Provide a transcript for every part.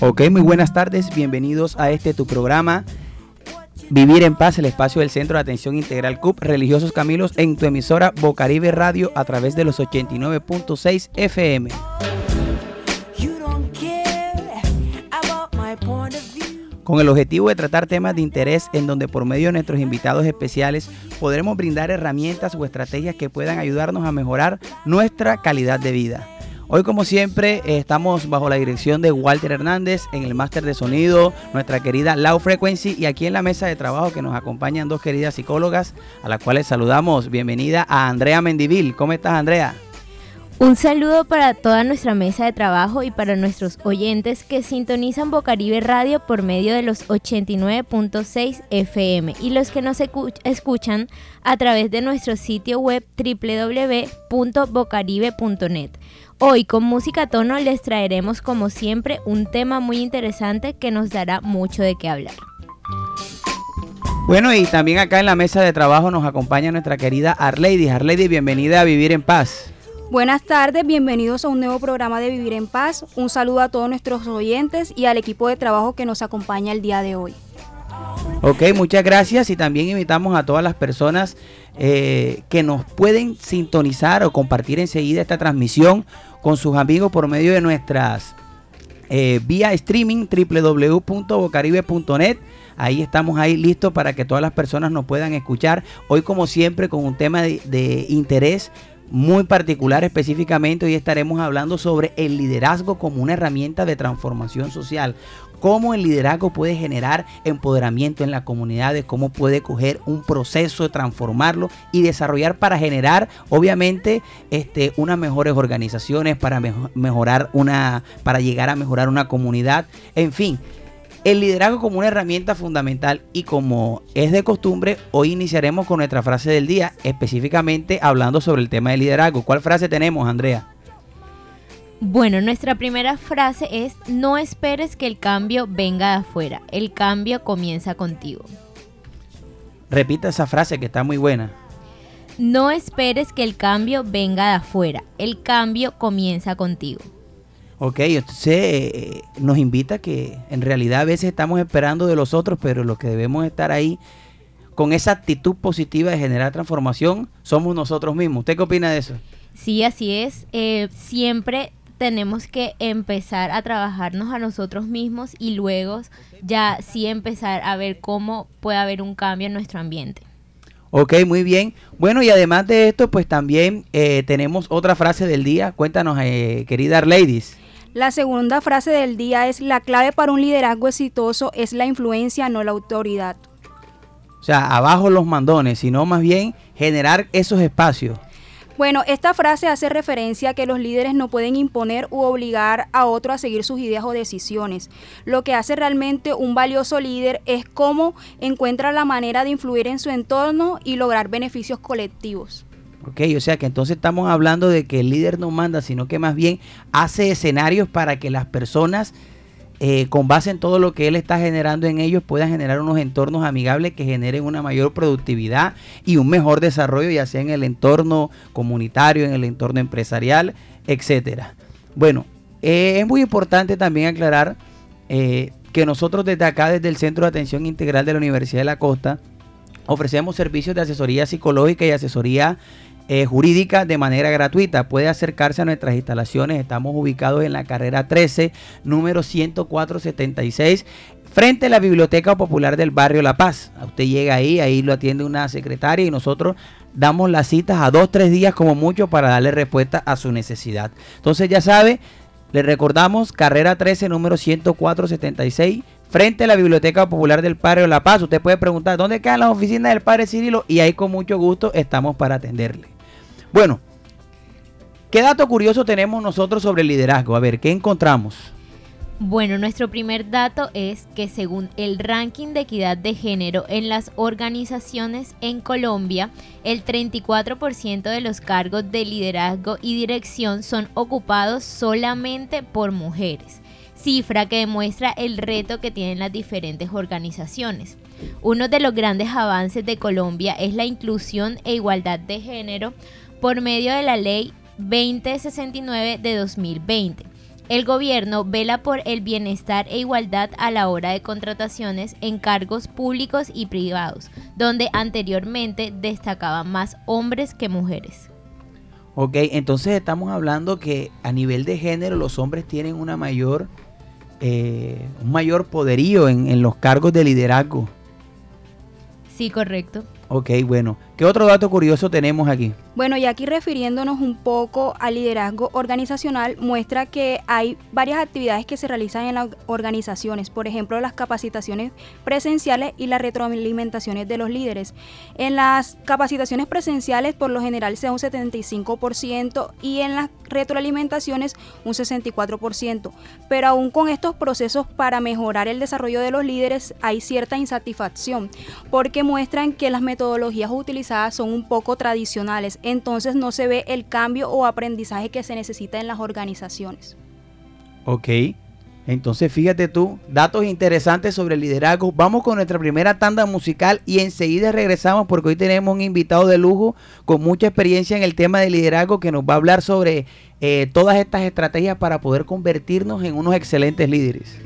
Ok, muy buenas tardes, bienvenidos a este tu programa Vivir en Paz, el espacio del Centro de Atención Integral CUP Religiosos Camilos en tu emisora Bocaribe Radio a través de los 89.6 FM. Con el objetivo de tratar temas de interés en donde por medio de nuestros invitados especiales podremos brindar herramientas o estrategias que puedan ayudarnos a mejorar nuestra calidad de vida. Hoy como siempre estamos bajo la dirección de Walter Hernández en el máster de sonido, nuestra querida Low Frequency y aquí en la mesa de trabajo que nos acompañan dos queridas psicólogas a las cuales saludamos. Bienvenida a Andrea Mendivil. ¿Cómo estás Andrea? Un saludo para toda nuestra mesa de trabajo y para nuestros oyentes que sintonizan Bocaribe Radio por medio de los 89.6 FM y los que nos escuchan a través de nuestro sitio web www.bocaribe.net. Hoy con música tono les traeremos como siempre un tema muy interesante que nos dará mucho de qué hablar. Bueno, y también acá en la mesa de trabajo nos acompaña nuestra querida Arlady. Arlady, bienvenida a Vivir en Paz. Buenas tardes, bienvenidos a un nuevo programa de Vivir en Paz. Un saludo a todos nuestros oyentes y al equipo de trabajo que nos acompaña el día de hoy. Ok, muchas gracias y también invitamos a todas las personas eh, que nos pueden sintonizar o compartir enseguida esta transmisión con sus amigos por medio de nuestras eh, vía streaming www.bocaribe.net. Ahí estamos ahí listos para que todas las personas nos puedan escuchar. Hoy como siempre con un tema de, de interés muy particular específicamente. Hoy estaremos hablando sobre el liderazgo como una herramienta de transformación social. Cómo el liderazgo puede generar empoderamiento en la comunidad, de cómo puede coger un proceso transformarlo y desarrollar para generar, obviamente, este, unas mejores organizaciones, para mejorar una, para llegar a mejorar una comunidad. En fin, el liderazgo como una herramienta fundamental y como es de costumbre, hoy iniciaremos con nuestra frase del día, específicamente hablando sobre el tema del liderazgo. ¿Cuál frase tenemos, Andrea? Bueno, nuestra primera frase es, no esperes que el cambio venga de afuera, el cambio comienza contigo. Repita esa frase que está muy buena. No esperes que el cambio venga de afuera, el cambio comienza contigo. Ok, entonces eh, nos invita que en realidad a veces estamos esperando de los otros, pero los que debemos estar ahí con esa actitud positiva de generar transformación somos nosotros mismos. ¿Usted qué opina de eso? Sí, así es. Eh, siempre tenemos que empezar a trabajarnos a nosotros mismos y luego ya sí empezar a ver cómo puede haber un cambio en nuestro ambiente. Ok, muy bien. Bueno, y además de esto, pues también eh, tenemos otra frase del día. Cuéntanos, eh, querida Ladies. La segunda frase del día es, la clave para un liderazgo exitoso es la influencia, no la autoridad. O sea, abajo los mandones, sino más bien generar esos espacios. Bueno, esta frase hace referencia a que los líderes no pueden imponer u obligar a otro a seguir sus ideas o decisiones. Lo que hace realmente un valioso líder es cómo encuentra la manera de influir en su entorno y lograr beneficios colectivos. Ok, o sea que entonces estamos hablando de que el líder no manda, sino que más bien hace escenarios para que las personas, eh, con base en todo lo que él está generando en ellos, puedan generar unos entornos amigables que generen una mayor productividad y un mejor desarrollo, ya sea en el entorno comunitario, en el entorno empresarial, etcétera. Bueno, eh, es muy importante también aclarar eh, que nosotros desde acá, desde el Centro de Atención Integral de la Universidad de la Costa, ofrecemos servicios de asesoría psicológica y asesoría eh, jurídica de manera gratuita. Puede acercarse a nuestras instalaciones. Estamos ubicados en la carrera 13, número 10476, frente a la Biblioteca Popular del Barrio La Paz. Usted llega ahí, ahí lo atiende una secretaria y nosotros damos las citas a dos, tres días como mucho para darle respuesta a su necesidad. Entonces ya sabe, le recordamos, carrera 13, número 10476 frente a la Biblioteca Popular del Barrio La Paz. Usted puede preguntar dónde quedan las oficinas del Padre Cirilo y ahí con mucho gusto estamos para atenderle. Bueno, ¿qué dato curioso tenemos nosotros sobre el liderazgo? A ver, ¿qué encontramos? Bueno, nuestro primer dato es que según el ranking de equidad de género en las organizaciones en Colombia, el 34% de los cargos de liderazgo y dirección son ocupados solamente por mujeres, cifra que demuestra el reto que tienen las diferentes organizaciones. Uno de los grandes avances de Colombia es la inclusión e igualdad de género por medio de la ley 2069 de 2020. El gobierno vela por el bienestar e igualdad a la hora de contrataciones en cargos públicos y privados, donde anteriormente destacaban más hombres que mujeres. Ok, entonces estamos hablando que a nivel de género los hombres tienen una mayor, eh, un mayor poderío en, en los cargos de liderazgo. Sí, correcto. Ok, bueno. ¿Qué otro dato curioso tenemos aquí? Bueno, y aquí refiriéndonos un poco al liderazgo organizacional, muestra que hay varias actividades que se realizan en las organizaciones, por ejemplo, las capacitaciones presenciales y las retroalimentaciones de los líderes. En las capacitaciones presenciales, por lo general, sea un 75% y en las retroalimentaciones un 64%. Pero aún con estos procesos para mejorar el desarrollo de los líderes hay cierta insatisfacción, porque muestran que las metodologías utilizadas son un poco tradicionales entonces no se ve el cambio o aprendizaje que se necesita en las organizaciones. Ok, entonces fíjate tú, datos interesantes sobre el liderazgo. Vamos con nuestra primera tanda musical y enseguida regresamos porque hoy tenemos un invitado de lujo con mucha experiencia en el tema de liderazgo que nos va a hablar sobre eh, todas estas estrategias para poder convertirnos en unos excelentes líderes.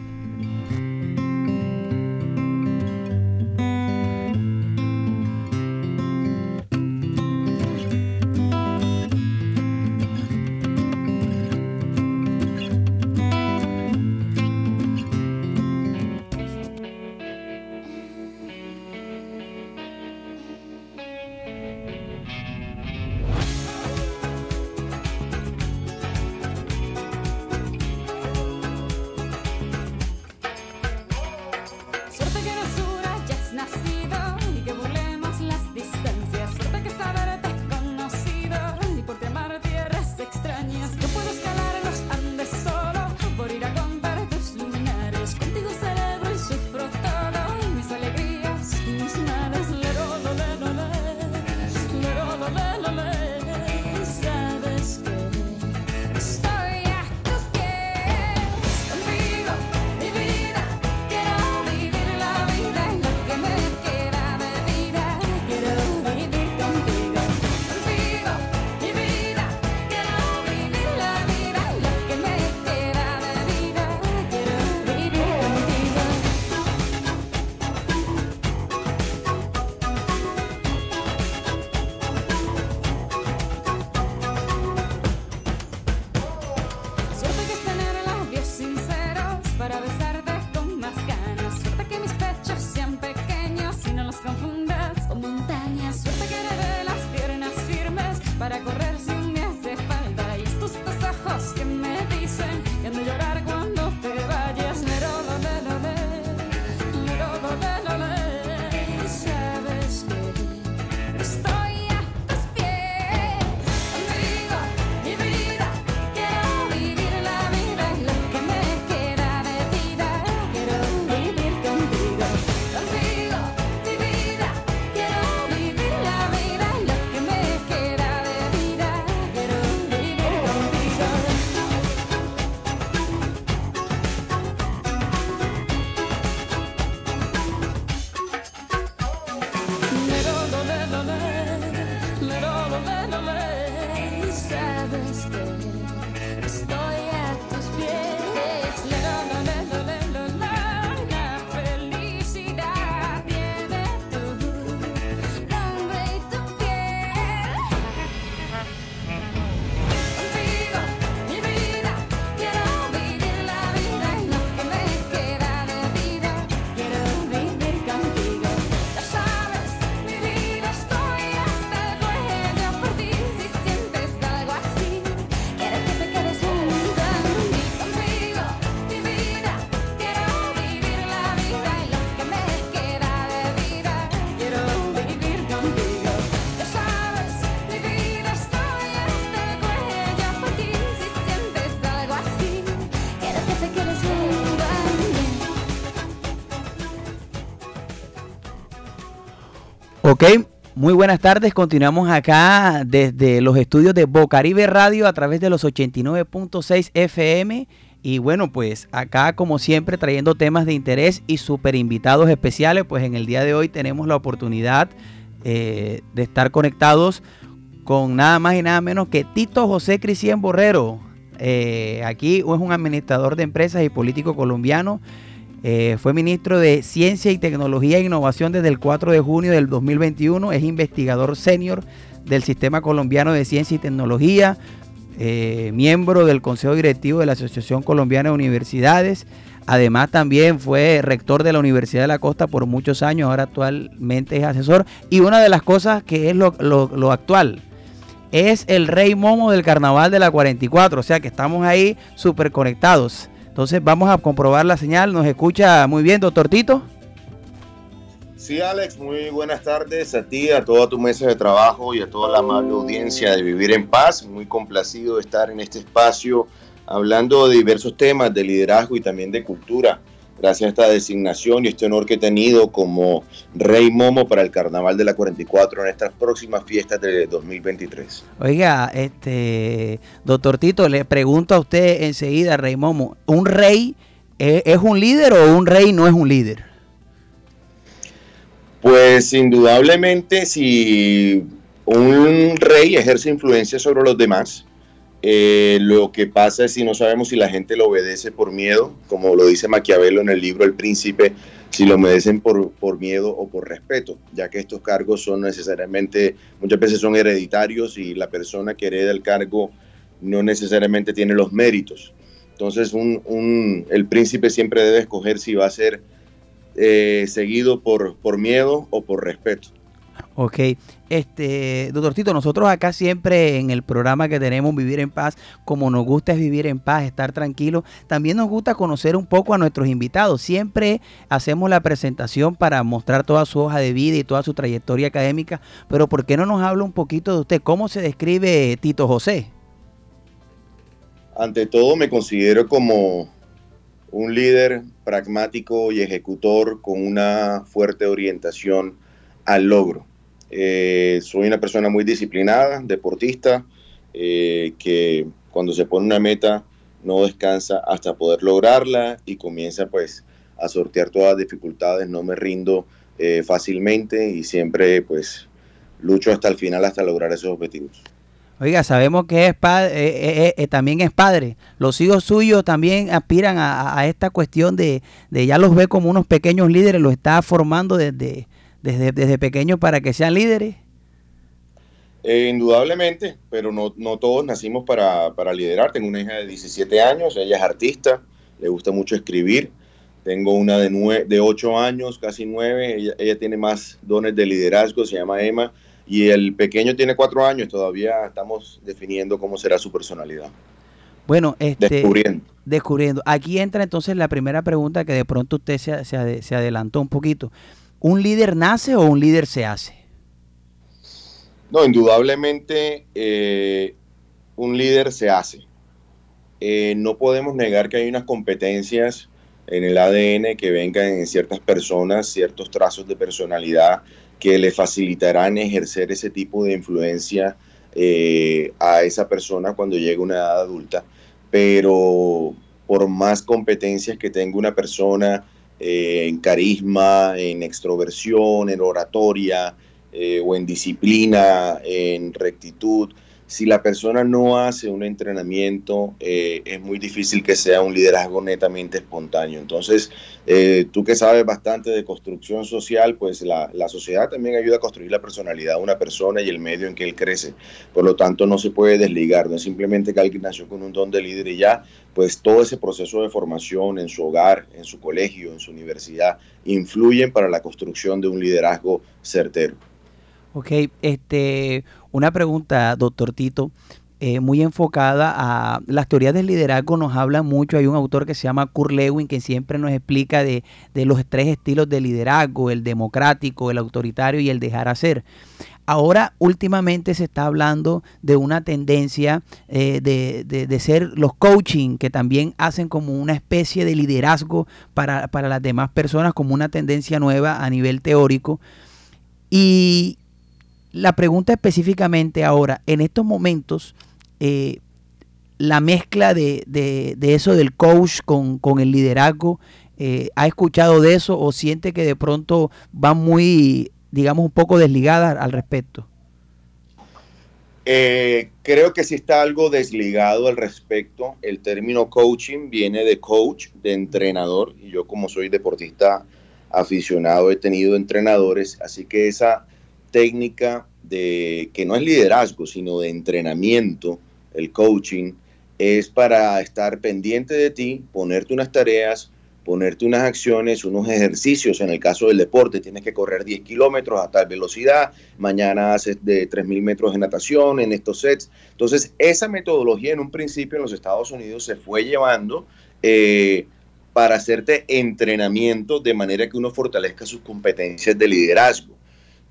Ok, muy buenas tardes. Continuamos acá desde los estudios de Bocaribe Radio a través de los 89.6 FM. Y bueno, pues acá como siempre trayendo temas de interés y super invitados especiales. Pues en el día de hoy tenemos la oportunidad eh, de estar conectados con nada más y nada menos que Tito José Cristian Borrero. Eh, aquí es un administrador de empresas y político colombiano. Eh, fue ministro de Ciencia y Tecnología e Innovación desde el 4 de junio del 2021. Es investigador senior del Sistema Colombiano de Ciencia y Tecnología. Eh, miembro del Consejo Directivo de la Asociación Colombiana de Universidades. Además también fue rector de la Universidad de la Costa por muchos años, ahora actualmente es asesor. Y una de las cosas que es lo, lo actual, es el rey Momo del carnaval de la 44, o sea que estamos ahí súper conectados. Entonces vamos a comprobar la señal, nos escucha muy bien, doctor Tito. Sí, Alex, muy buenas tardes a ti, a toda tu mesa de trabajo y a toda la amable audiencia de Vivir en Paz. Muy complacido de estar en este espacio hablando de diversos temas de liderazgo y también de cultura gracias a esta designación y este honor que he tenido como Rey Momo para el Carnaval de la 44 en estas próximas fiestas de 2023. Oiga, este doctor Tito, le pregunto a usted enseguida, Rey Momo, ¿un rey es, un líder o un rey no es un líder? Pues indudablemente si un rey ejerce influencia sobre los demás, eh, lo que pasa es si no sabemos si la gente lo obedece por miedo, como lo dice Maquiavelo en el libro El Príncipe, si lo obedecen por, por miedo o por respeto, ya que estos cargos son necesariamente, muchas veces son hereditarios y la persona que hereda el cargo no necesariamente tiene los méritos. Entonces un, el príncipe siempre debe escoger si va a ser eh, seguido por, por miedo o por respeto. Ok, este, doctor Tito, nosotros acá siempre en el programa que tenemos Vivir en Paz, como nos gusta es vivir en paz, estar tranquilo, también nos gusta conocer un poco a nuestros invitados. Siempre hacemos la presentación para mostrar toda su hoja de vida y toda su trayectoria académica, pero ¿por qué no nos habla un poquito de usted? ¿Cómo se describe Tito José? Ante todo me considero como un líder pragmático y ejecutor con una fuerte orientación al logro eh, soy una persona muy disciplinada, deportista, eh, que cuando se pone una meta no descansa hasta poder lograrla y comienza pues a sortear todas las dificultades, no me rindo eh, fácilmente y siempre pues lucho hasta el final hasta lograr esos objetivos. Oiga, sabemos que es padre, también es padre. Los hijos suyos también aspiran a, esta cuestión de, de, ya los ve como unos pequeños líderes, los está formando desde, desde, desde pequeños para que sean líderes? Eh, indudablemente, pero no, todos nacimos para, liderar. Tengo una hija de 17 años, ella es artista, le gusta mucho escribir. Tengo una de, de 8 años, casi 9, ella, tiene más dones de liderazgo, se llama Emma, y el pequeño tiene 4 años, todavía estamos definiendo cómo será su personalidad. Bueno, este, descubriendo. descubriendo. Aquí entra entonces la primera pregunta que de pronto usted se, se adelantó un poquito. ¿Un líder nace o un líder se hace? No, indudablemente eh, un líder se hace. Eh, no podemos negar que hay unas competencias en el ADN que vengan en ciertas personas, ciertos trazos de personalidad que le facilitarán ejercer ese tipo de influencia eh, a esa persona cuando llegue a una edad adulta. Pero por más competencias que tenga una persona, eh, en carisma, en extroversión, en oratoria eh, o en disciplina, en rectitud si la persona no hace un entrenamiento, eh, es muy difícil que sea un liderazgo netamente espontáneo. Entonces, eh, tú que sabes bastante de construcción social, pues la, sociedad también ayuda a construir la personalidad de una persona y el medio en que él crece. Por lo tanto, no se puede desligar, no es simplemente que alguien nació con un don de líder y ya, pues todo ese proceso de formación en su hogar, en su colegio, en su universidad, influyen para la construcción de un liderazgo certero. Ok, este, una pregunta, doctor Tito, eh, muy enfocada a las teorías del liderazgo, nos habla mucho, hay un autor que se llama Kurt Lewin que siempre nos explica de, los tres estilos de liderazgo, el democrático, el autoritario y el dejar hacer. Ahora últimamente se está hablando de una tendencia eh, de, de, ser los coaching, que también hacen como una especie de liderazgo para, para las demás personas, como una tendencia nueva a nivel teórico. Y, la pregunta específicamente ahora, en estos momentos, eh, la mezcla de, eso del coach con, el liderazgo, eh, ¿ha escuchado de eso o siente que de pronto va muy, digamos, un poco desligada al respecto? Eh, creo que sí está algo desligado al respecto. El término coaching viene de coach, de entrenador, y yo como soy deportista aficionado he tenido entrenadores, así que esa técnica de que no es liderazgo, sino de entrenamiento, el coaching, es para estar pendiente de ti, ponerte unas tareas, ponerte unas acciones, unos ejercicios. En el caso del deporte, tienes que correr 10 kilómetros a tal velocidad, mañana haces de 3.000 metros de natación en estos sets. Entonces, esa metodología en un principio en los Estados Unidos se fue llevando eh, para hacerte entrenamiento de manera que uno fortalezca sus competencias de liderazgo.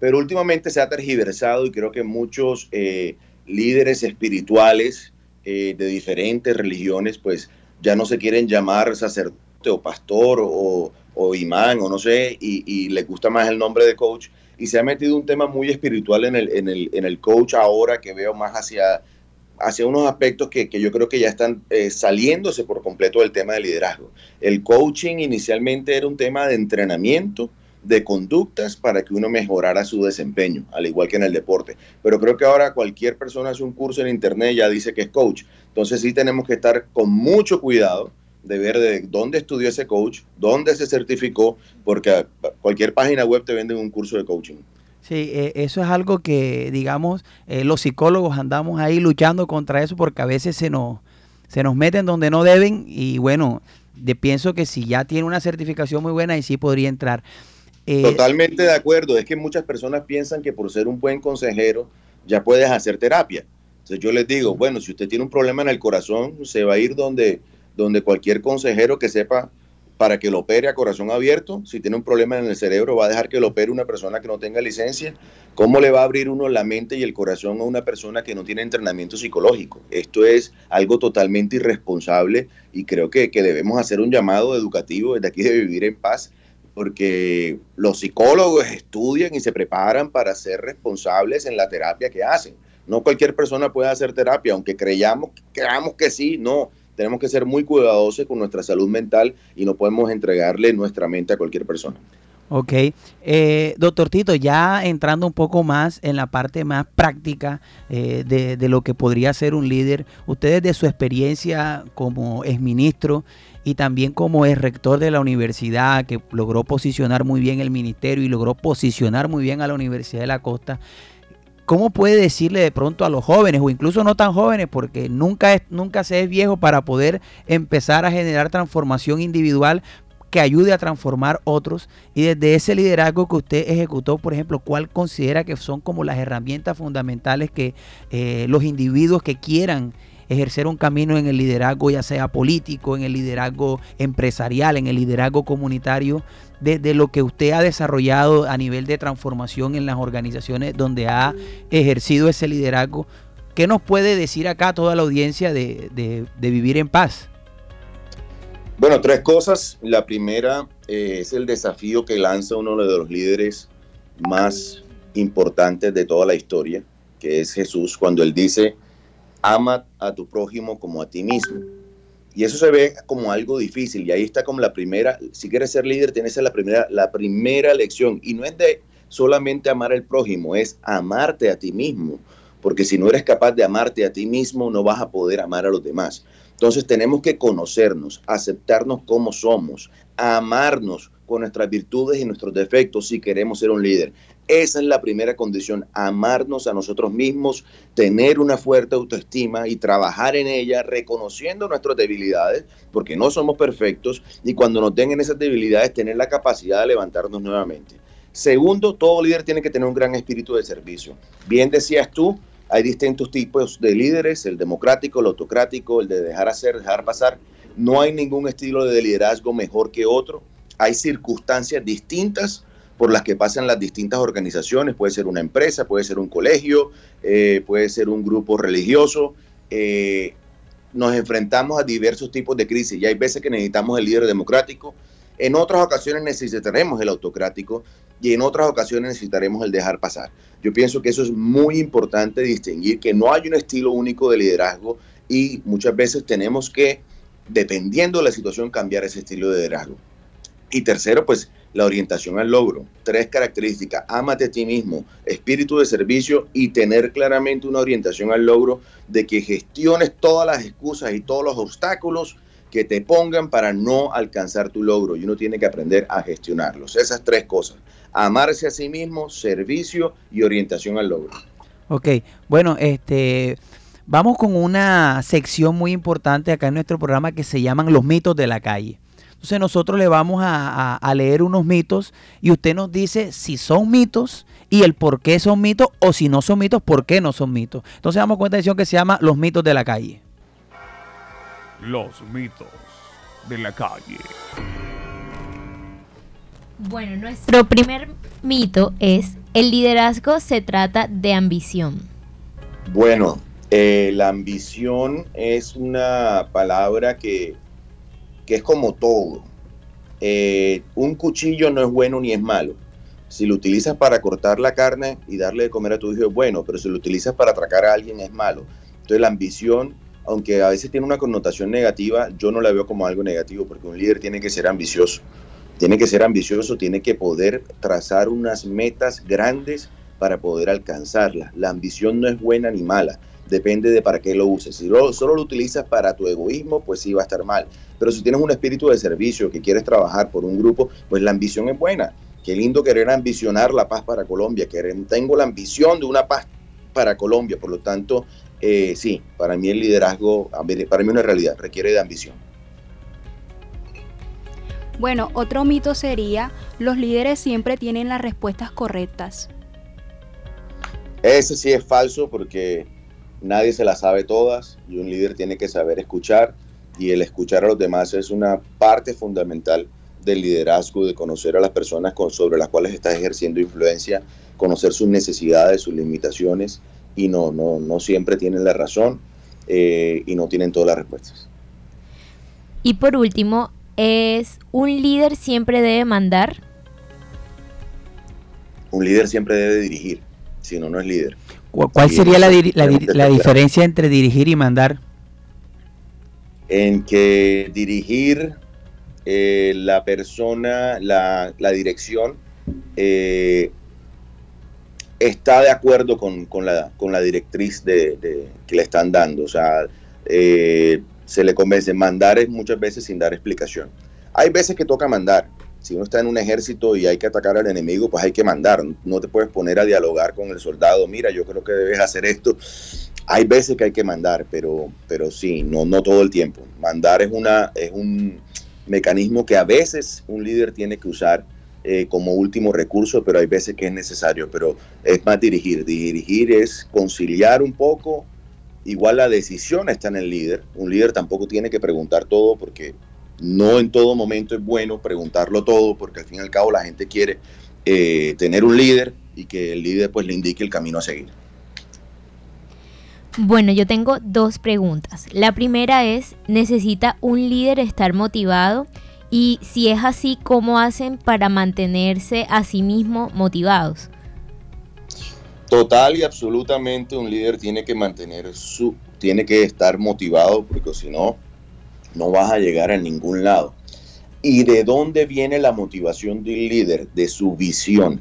Pero últimamente se ha tergiversado y creo que muchos eh, líderes espirituales eh, de diferentes religiones, pues ya no se quieren llamar sacerdotes o pastor o, imán o no sé, y, y, le gusta más el nombre de coach. Y se ha metido un tema muy espiritual en el, en el, en el coach ahora que veo más hacia, hacia unos aspectos que, que yo creo que ya están eh, saliéndose por completo del tema de liderazgo. El coaching inicialmente era un tema de entrenamiento, de conductas para que uno mejorara su desempeño, al igual que en el deporte. Pero creo que ahora cualquier persona hace un curso en internet y ya dice que es coach. Entonces sí tenemos que estar con mucho cuidado de ver de dónde estudió ese coach, dónde se certificó, porque cualquier página web te vende un curso de coaching. Sí, eh, eso es algo que, digamos, eh, los psicólogos andamos ahí luchando contra eso porque a veces se nos, se nos meten donde no deben y bueno, de, pienso que si ya tiene una certificación muy buena y sí podría entrar. Eh, Totalmente de acuerdo, es que muchas personas piensan que por ser un buen consejero ya puedes hacer terapia. Entonces yo les digo, bueno, si usted tiene un problema en el corazón, se va a ir donde donde cualquier consejero que sepa para que lo opere a corazón abierto, si tiene un problema en el cerebro, va a dejar que lo opere una persona que no tenga licencia. ¿Cómo le va a abrir uno la mente y el corazón a una persona que no tiene entrenamiento psicológico? Esto es algo totalmente irresponsable y creo que, que debemos hacer un llamado educativo desde aquí de Vivir en Paz, porque los psicólogos estudian y se preparan para ser responsables en la terapia que hacen. No cualquier persona puede hacer terapia, aunque creyamos, creamos que sí, no tenemos que ser muy cuidadosos con nuestra salud mental y no podemos entregarle nuestra mente a cualquier persona. Ok. Eh, doctor Tito, ya entrando un poco más en la parte más práctica eh, de, lo que podría ser un líder, ustedes de su experiencia como exministro y también como ex rector de la universidad, que logró posicionar muy bien el ministerio y logró posicionar muy bien a la Universidad de la Costa, ¿cómo puede decirle de pronto a los jóvenes o incluso no tan jóvenes, porque nunca, es, nunca se es viejo para poder empezar a generar transformación individual que ayude a transformar otros y desde ese liderazgo que usted ejecutó, por ejemplo, ¿cuál considera que son como las herramientas fundamentales que eh, los individuos que quieran ejercer un camino en el liderazgo, ya sea político, en el liderazgo empresarial, en el liderazgo comunitario, de, lo que usted ha desarrollado a nivel de transformación en las organizaciones donde ha ejercido ese liderazgo. ¿Qué nos puede decir acá toda la audiencia de, vivir en paz? Bueno, tres cosas. La primera eh, es el desafío que lanza uno de los líderes más importantes de toda la historia, que es Jesús, cuando él dice, ama a tu prójimo como a ti mismo. Y eso se ve como algo difícil. Y ahí está como la primera, si quieres ser líder, tienes la primera, la primera lección. Y no es de solamente amar al prójimo, es amarte a ti mismo. Porque si no eres capaz de amarte a ti mismo, no vas a poder amar a los demás. Entonces tenemos que conocernos, aceptarnos como somos, amarnos con nuestras virtudes y nuestros defectos si queremos ser un líder. Esa es la primera condición, amarnos a nosotros mismos, tener una fuerte autoestima y trabajar en ella, reconociendo nuestras debilidades, porque no somos perfectos, y cuando nos tengan esas debilidades, tener la capacidad de levantarnos nuevamente. Segundo, todo líder tiene que tener un gran espíritu de servicio. Bien decías tú, hay distintos tipos de líderes, el democrático, el autocrático, el de dejar hacer, dejar pasar. No hay ningún estilo de liderazgo mejor que otro. Hay circunstancias distintas por las que pasan las distintas organizaciones, puede ser una empresa, puede ser un colegio, eh, puede ser un grupo religioso. Eh, nos enfrentamos a diversos tipos de crisis y hay veces que necesitamos el líder democrático, en otras ocasiones necesitaremos el autocrático y en otras ocasiones necesitaremos el dejar pasar. Yo pienso que eso es muy importante distinguir, que no hay un estilo único de liderazgo y muchas veces tenemos que, dependiendo de la situación, cambiar ese estilo de liderazgo. Y tercero, pues la orientación al logro. Tres características, ámate a ti mismo, espíritu de servicio y tener claramente una orientación al logro de que gestiones todas las excusas y todos los obstáculos que te pongan para no alcanzar tu logro y uno tiene que aprender a gestionarlos. Esas tres cosas, amarse a sí mismo, servicio y orientación al logro. Ok, bueno, este... Vamos con una sección muy importante acá en nuestro programa que se llaman los mitos de la calle. Entonces nosotros le vamos a, leer unos mitos y usted nos dice si son mitos y el por qué son mitos o si no son mitos, por qué no son mitos. Entonces vamos con esta edición que se llama Los mitos de la calle. Los mitos de la calle. Bueno, nuestro primer mito es el liderazgo se trata de ambición. Bueno, eh, la ambición es una palabra que que es como todo. Eh, un cuchillo no es bueno ni es malo. Si lo utilizas para cortar la carne y darle de comer a tu hijo es bueno, pero si lo utilizas para atracar a alguien es malo. Entonces la ambición, aunque a veces tiene una connotación negativa, yo no la veo como algo negativo, porque un líder tiene que ser ambicioso. Tiene que ser ambicioso, tiene que poder trazar unas metas grandes para poder alcanzarlas. La ambición no es buena ni mala depende de para qué lo uses. Si solo lo utilizas para tu egoísmo, pues sí va a estar mal. Pero si tienes un espíritu de servicio, que quieres trabajar por un grupo, pues la ambición es buena. Qué lindo querer ambicionar la paz para Colombia. que tengo la ambición de una paz para Colombia. Por lo tanto, eh, sí, para mí el liderazgo, para mí una realidad, requiere de ambición. Bueno, otro mito sería, los líderes siempre tienen las respuestas correctas. Ese sí es falso porque nadie se las sabe todas y un líder tiene que saber escuchar y el escuchar a los demás es una parte fundamental del liderazgo, de conocer a las personas con, sobre las cuales estás ejerciendo influencia, conocer sus necesidades, sus limitaciones y no, no, no siempre tienen la razón eh, y no tienen todas las respuestas. Y por último, ¿es un líder siempre debe mandar? Un líder siempre debe dirigir, si no, no es líder. ¿Cuál sería la, la, diferencia entre dirigir y mandar? En que dirigir eh, la persona, la, dirección, eh, está de acuerdo con, la, con la directriz de, que le están dando. O sea, eh, se le convence. Mandar es muchas veces sin dar explicación. Hay veces que toca mandar, si uno está en un ejército y hay que atacar al enemigo, pues hay que mandar. No te puedes poner a dialogar con el soldado. Mira, yo creo que debes hacer esto. Hay veces que hay que mandar, pero, pero sí, no, no todo el tiempo. Mandar es, una, es un mecanismo que a veces un líder tiene que usar eh, como último recurso, pero hay veces que es necesario. Pero es más dirigir. Dirigir es conciliar un poco. Igual la decisión está en el líder. Un líder tampoco tiene que preguntar todo porque no en todo momento es bueno preguntarlo todo, porque al fin y al cabo la gente quiere eh, tener un líder y que el líder pues le indique el camino a seguir. Bueno, yo tengo dos preguntas. La primera es, ¿necesita un líder estar motivado? Y si es así, ¿cómo hacen para mantenerse a sí mismo motivados? Total y absolutamente un líder tiene que mantener su, tiene que estar motivado, porque si no, no vas a llegar a ningún lado. ¿Y de dónde viene la motivación de un líder? De su visión.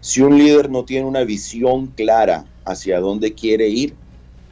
Si un líder no tiene una visión clara hacia dónde quiere ir,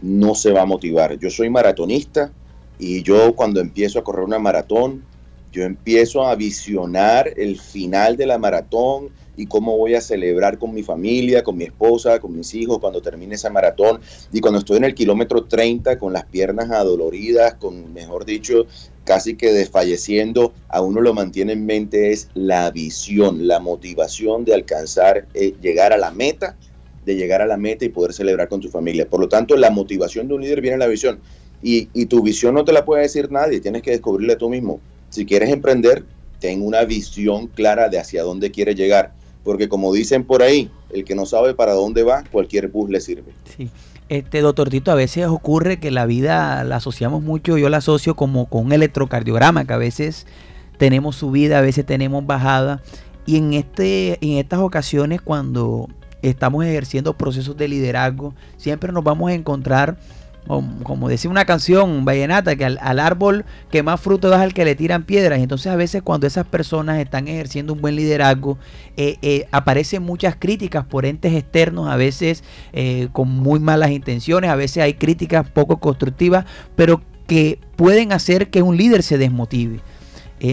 no se va a motivar. Yo soy maratonista y yo cuando empiezo a correr una maratón, yo empiezo a visionar el final de la maratón, y cómo voy a celebrar con mi familia, con mi esposa, con mis hijos cuando termine esa maratón. Y cuando estoy en el kilómetro 30 con las piernas adoloridas, con, mejor dicho, casi que desfalleciendo, a uno lo mantiene en mente es la visión, la motivación de alcanzar, eh, llegar a la meta, de llegar a la meta y poder celebrar con tu familia. Por lo tanto, la motivación de un líder viene en la visión. Y, y tu visión no te la puede decir nadie, tienes que descubrirla tú mismo. Si quieres emprender, ten una visión clara de hacia dónde quieres llegar porque como dicen por ahí, el que no sabe para dónde va, cualquier bus le sirve. Sí. Este doctor Tito, a veces ocurre que la vida la asociamos mucho, yo la asocio como con un electrocardiograma, que a veces tenemos subida, a veces tenemos bajada, y en, este, en estas ocasiones cuando estamos ejerciendo procesos de liderazgo, siempre nos vamos a encontrar como decía una canción vallenata, que al, árbol que más fruto da es al que le tiran piedras. Entonces a veces cuando esas personas están ejerciendo un buen liderazgo, eh, eh, aparecen muchas críticas por entes externos, a veces eh, con muy malas intenciones, a veces hay críticas poco constructivas, pero que pueden hacer que un líder se desmotive.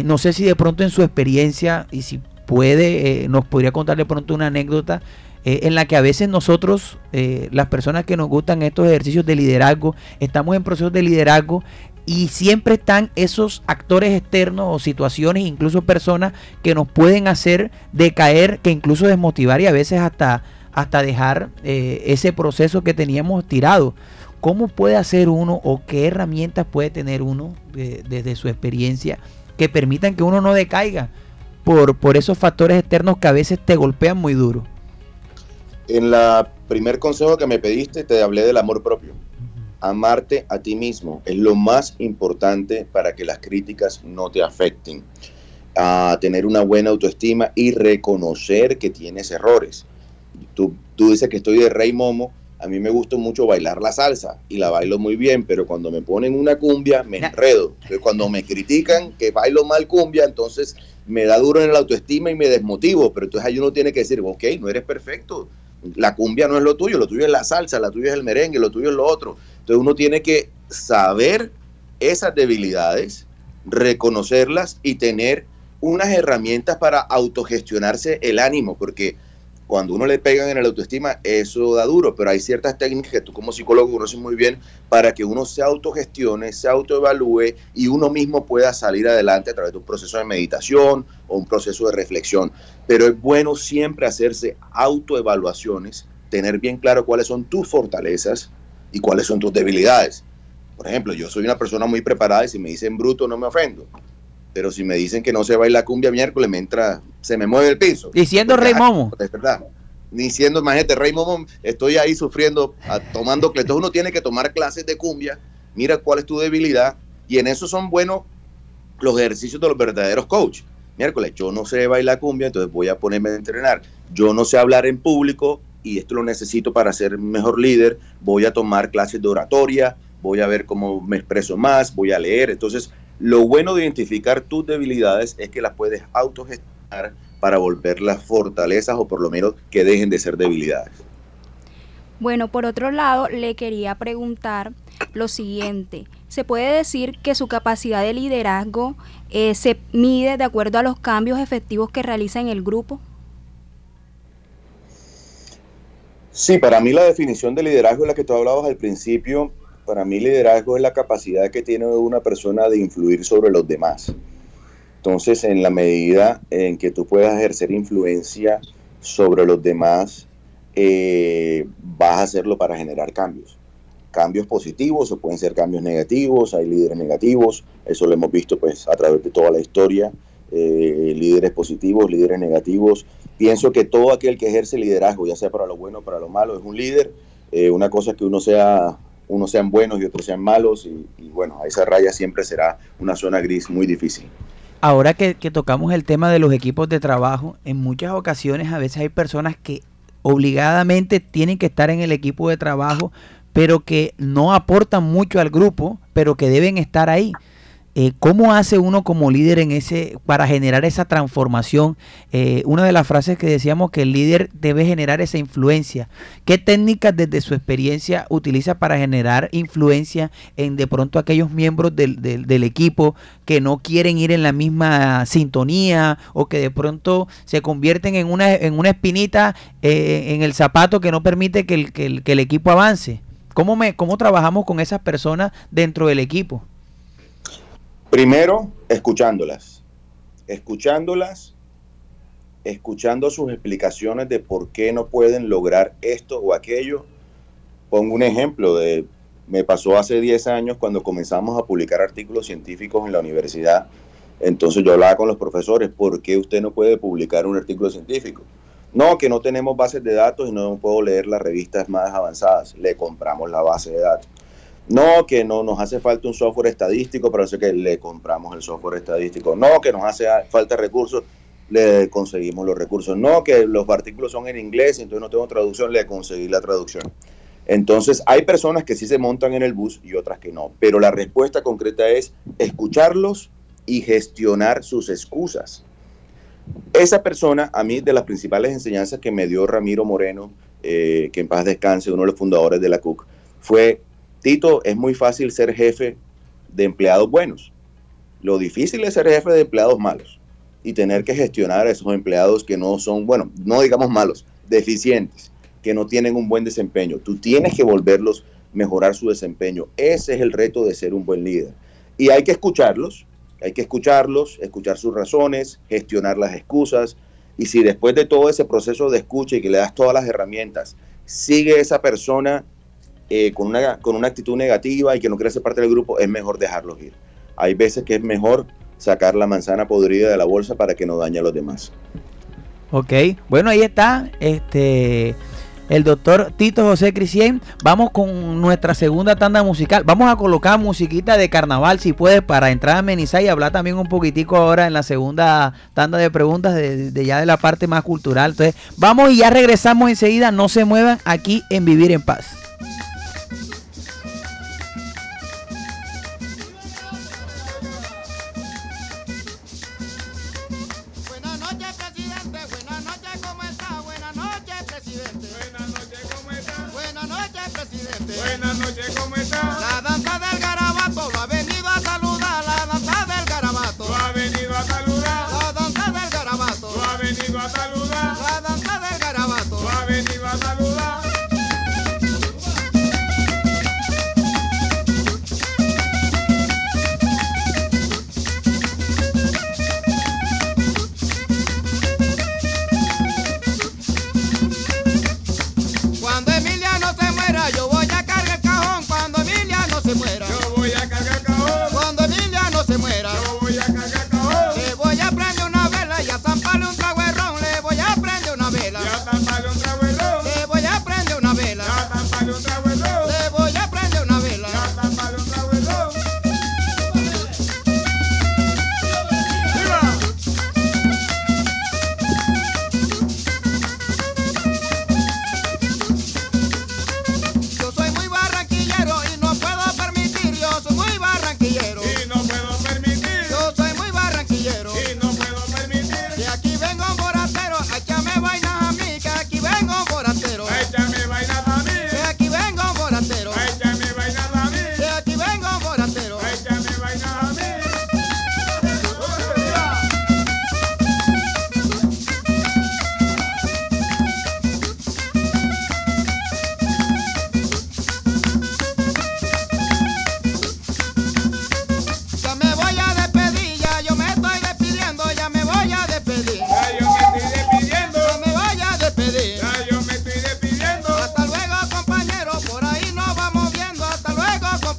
no sé si de pronto en su experiencia y si puede, nos podría contar de pronto una anécdota eh, en la que a veces nosotros, eh, las personas que nos gustan estos ejercicios de liderazgo, estamos en procesos de liderazgo y siempre están esos actores externos o situaciones, incluso personas que nos pueden hacer decaer, que incluso desmotivar y a veces hasta, hasta dejar eh, ese proceso que teníamos tirado. ¿Cómo puede hacer uno o qué herramientas puede tener uno desde su experiencia que permitan que uno no decaiga por, por esos factores externos que a veces te golpean muy duro? En la primer consejo que me pediste te hablé del amor propio. Amarte a ti mismo es lo más importante para que las críticas no te afecten. A tener una buena autoestima y reconocer que tienes errores. Tú, tú dices que estoy de rey momo. A mí me gusta mucho bailar la salsa y la bailo muy bien, pero cuando me ponen una cumbia me enredo. cuando me critican que bailo mal cumbia, entonces me da duro en la autoestima y me desmotivo. Pero entonces ahí uno tiene que decir, ok, no eres perfecto la cumbia no es lo tuyo, lo tuyo es la salsa, la tuya es el merengue, lo tuyo es lo otro. Entonces uno tiene que saber esas debilidades, reconocerlas y tener unas herramientas para autogestionarse el ánimo, porque cuando uno le pegan en la autoestima, eso da duro, pero hay ciertas técnicas que tú como psicólogo conoces muy bien para que uno se autogestione, se autoevalúe y uno mismo pueda salir adelante a través de un proceso de meditación o un proceso de reflexión. Pero es bueno siempre hacerse autoevaluaciones, tener bien claro cuáles son tus fortalezas y cuáles son tus debilidades. Por ejemplo, yo soy una persona muy preparada y si me dicen bruto no me ofendo pero si me dicen que no se baila cumbia miércoles, me entra, se me mueve el piso. Diciendo Rey Momo. Es verdad. Ni siendo, imagínate, Rey Momo, estoy ahí sufriendo, tomando. Entonces uno tiene que tomar clases de cumbia, mira cuál es tu debilidad, y en eso son buenos los ejercicios de los verdaderos coaches. Miércoles, yo no sé bailar cumbia, entonces voy a ponerme a entrenar. Yo no sé hablar en público y esto lo necesito para ser mejor líder. Voy a tomar clases de oratoria, voy a ver cómo me expreso más, voy a leer. Entonces, lo bueno de identificar tus debilidades es que las puedes autogestionar para volverlas fortalezas o por lo menos que dejen de ser debilidades. Bueno, por otro lado, le quería preguntar lo siguiente. ¿Se puede decir que su capacidad de liderazgo eh, se mide de acuerdo a los cambios efectivos que realiza en el grupo? Sí, para mí la definición de liderazgo es la que tú hablabas al principio para mí liderazgo es la capacidad que tiene una persona de influir sobre los demás. Entonces, en la medida en que tú puedas ejercer influencia sobre los demás, eh, vas a hacerlo para generar cambios. Cambios positivos o pueden ser cambios negativos, hay líderes negativos, eso lo hemos visto pues a través de toda la historia, eh, líderes positivos, líderes negativos. Pienso que todo aquel que ejerce liderazgo, ya sea para lo bueno o para lo malo, es un líder. Eh, una cosa es que uno sea unos sean buenos y otros sean malos y, bueno, a esa raya siempre será una zona gris muy difícil. Ahora que, tocamos el tema de los equipos de trabajo, en muchas ocasiones a veces hay personas que obligadamente tienen que estar en el equipo de trabajo, pero que no aportan mucho al grupo, pero que deben estar ahí. Eh, ¿Cómo hace uno como líder en ese para generar esa transformación? Eh, una de las frases que decíamos que el líder debe generar esa influencia. ¿Qué técnicas desde su experiencia utiliza para generar influencia en de pronto aquellos miembros del, del, equipo que no quieren ir en la misma sintonía o que de pronto se convierten en una, en una espinita eh, en el zapato que no permite que el, que el, que el equipo avance? ¿Cómo, me, ¿Cómo trabajamos con esas personas dentro del equipo? Primero, escuchándolas. Escuchándolas, escuchando sus explicaciones de por qué no pueden lograr esto o aquello. Pongo un ejemplo de, me pasó hace 10 años cuando comenzamos a publicar artículos científicos en la universidad. Entonces yo hablaba con los profesores, ¿por qué usted no puede publicar un artículo científico? No, que no tenemos bases de datos y no puedo leer las revistas más avanzadas. Le compramos la base de datos. No, que no nos hace falta un software estadístico, pero sé que le compramos el software estadístico. No, que nos hace falta recursos, le conseguimos los recursos. No, que los artículos son en inglés, entonces no tengo traducción, le conseguí la traducción. Entonces, hay personas que sí se montan en el bus y otras que no, pero la respuesta concreta es escucharlos y gestionar sus excusas. Esa persona, a mí, de las principales enseñanzas que me dio Ramiro Moreno, eh, que en paz descanse, uno de los fundadores de la CUC, fue, Tito, es muy fácil ser jefe de empleados buenos. Lo difícil es ser jefe de empleados malos y tener que gestionar a esos empleados que no son, bueno, no digamos malos, deficientes, que no tienen un buen desempeño. Tú tienes que volverlos mejorar su desempeño. Ese es el reto de ser un buen líder. Y hay que escucharlos, hay que escucharlos, escuchar sus razones, gestionar las excusas. Y si después de todo ese proceso de escucha y que le das todas las herramientas, sigue esa persona eh, con, una, con una actitud negativa y que no quiere ser parte del grupo, es mejor dejarlos ir. Hay veces que es mejor sacar la manzana podrida de la bolsa para que no dañe a los demás. Ok, bueno, ahí está. Este el doctor Tito José Crisien. Vamos con nuestra segunda tanda musical. Vamos a colocar musiquita de carnaval, si puedes, para entrar a amenizar y hablar también un poquitico ahora en la segunda tanda de preguntas de, de, ya de la parte más cultural. Entonces, vamos y ya regresamos enseguida. No se muevan aquí en Vivir en Paz.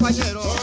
Compañero.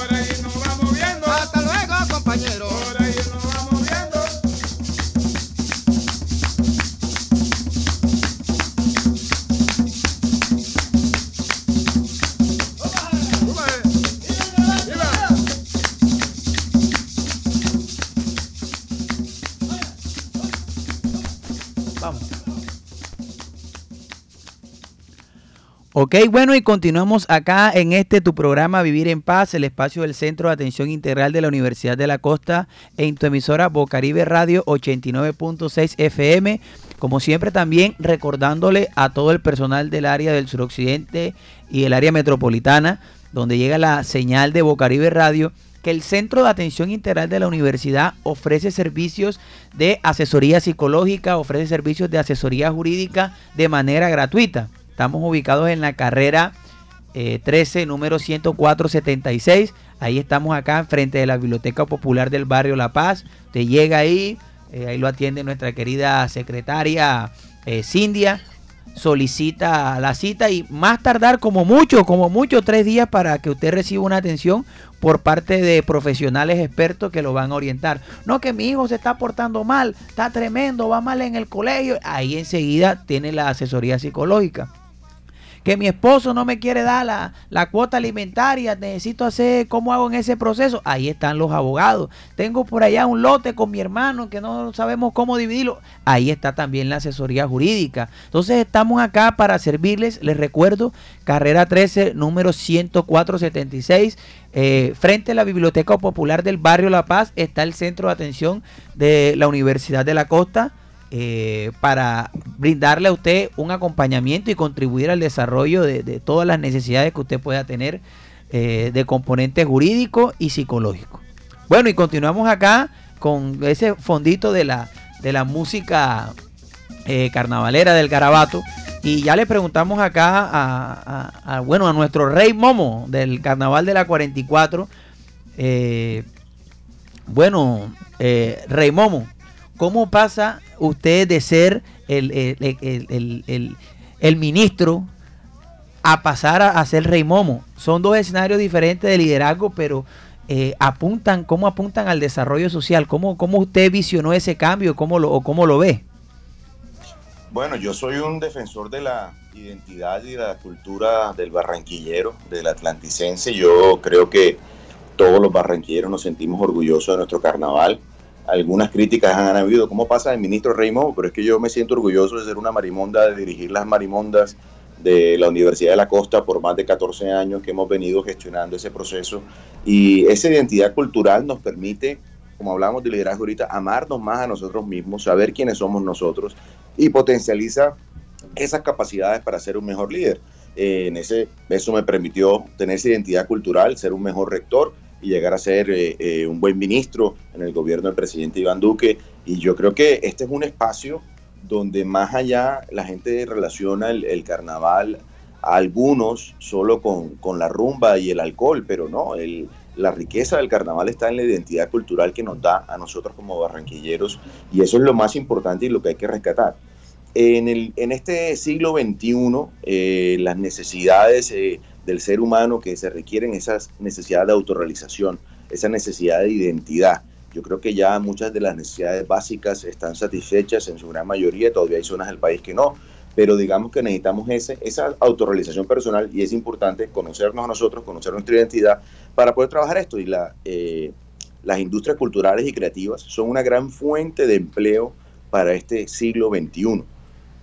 Ok, bueno, y continuamos acá en este tu programa Vivir en Paz, el espacio del Centro de Atención Integral de la Universidad de la Costa, en tu emisora Bocaribe Radio 89.6 FM. Como siempre, también recordándole a todo el personal del área del suroccidente y el área metropolitana, donde llega la señal de Bocaribe Radio, que el Centro de Atención Integral de la Universidad ofrece servicios de asesoría psicológica, ofrece servicios de asesoría jurídica de manera gratuita. Estamos ubicados en la carrera eh, 13, número 10476. Ahí estamos acá, frente de la Biblioteca Popular del Barrio La Paz. Usted llega ahí, eh, ahí lo atiende nuestra querida secretaria eh, Cindia. Solicita la cita y más tardar como mucho, como mucho, tres días para que usted reciba una atención por parte de profesionales expertos que lo van a orientar. No que mi hijo se está portando mal, está tremendo, va mal en el colegio. Ahí enseguida tiene la asesoría psicológica. Que mi esposo no me quiere dar la, la cuota alimentaria, necesito hacer, ¿cómo hago en ese proceso? Ahí están los abogados. Tengo por allá un lote con mi hermano que no sabemos cómo dividirlo. Ahí está también la asesoría jurídica. Entonces estamos acá para servirles. Les recuerdo, carrera 13, número 10476. Eh, frente a la Biblioteca Popular del Barrio La Paz está el centro de atención de la Universidad de la Costa eh, para brindarle a usted un acompañamiento y contribuir al desarrollo de, todas las necesidades que usted pueda tener eh, de componente jurídico y psicológico. Bueno, y continuamos acá con ese fondito de la, de la música eh, carnavalera del garabato. Y ya le preguntamos acá a, a- bueno, a nuestro rey Momo del carnaval de la 44. eh, bueno, Rey Momo, ¿cómo pasa usted de ser el, el- el- el- ministro a pasar a, a ser Rey Momo? Son dos escenarios diferentes de liderazgo, pero eh, apuntan, ¿cómo apuntan al desarrollo social? ¿Cómo, cómo usted visionó ese cambio? ¿Cómo lo, o cómo lo ve? Bueno, yo soy un defensor de la identidad y de la cultura del barranquillero, del atlanticense. Yo creo que todos los barranquilleros nos sentimos orgullosos de nuestro carnaval. Algunas críticas han habido, ¿cómo pasa el ministro Raymond? Pero es que yo me siento orgulloso de ser una marimonda, de dirigir las marimondas de la Universidad de la Costa por más de 14 años que hemos venido gestionando ese proceso. Y esa identidad cultural nos permite, como hablamos de liderazgo ahorita, amarnos más a nosotros mismos, saber quiénes somos nosotros y potencializa esas capacidades para ser un mejor líder. Eh, en ese, eso me permitió tener esa identidad cultural, ser un mejor rector y llegar a ser eh, eh, un buen ministro en el gobierno del presidente Iván Duque. Y yo creo que este es un espacio donde más allá la gente relaciona el, el carnaval a algunos solo con, con, la rumba y el alcohol, pero no, el, la riqueza del carnaval está en la identidad cultural que nos da a nosotros como barranquilleros y eso es lo más importante y lo que hay que rescatar. En, el, en este siglo XXI, eh, las necesidades eh, del ser humano que se requieren, esas necesidades de autorrealización, esa necesidad de identidad, yo creo que ya muchas de las necesidades básicas están satisfechas en su gran mayoría, todavía hay zonas del país que no, pero digamos que necesitamos ese, esa autorrealización personal y es importante conocernos a nosotros, conocer nuestra identidad para poder trabajar esto. Y eh, las industrias culturales y creativas son una gran fuente de empleo para este siglo XXI.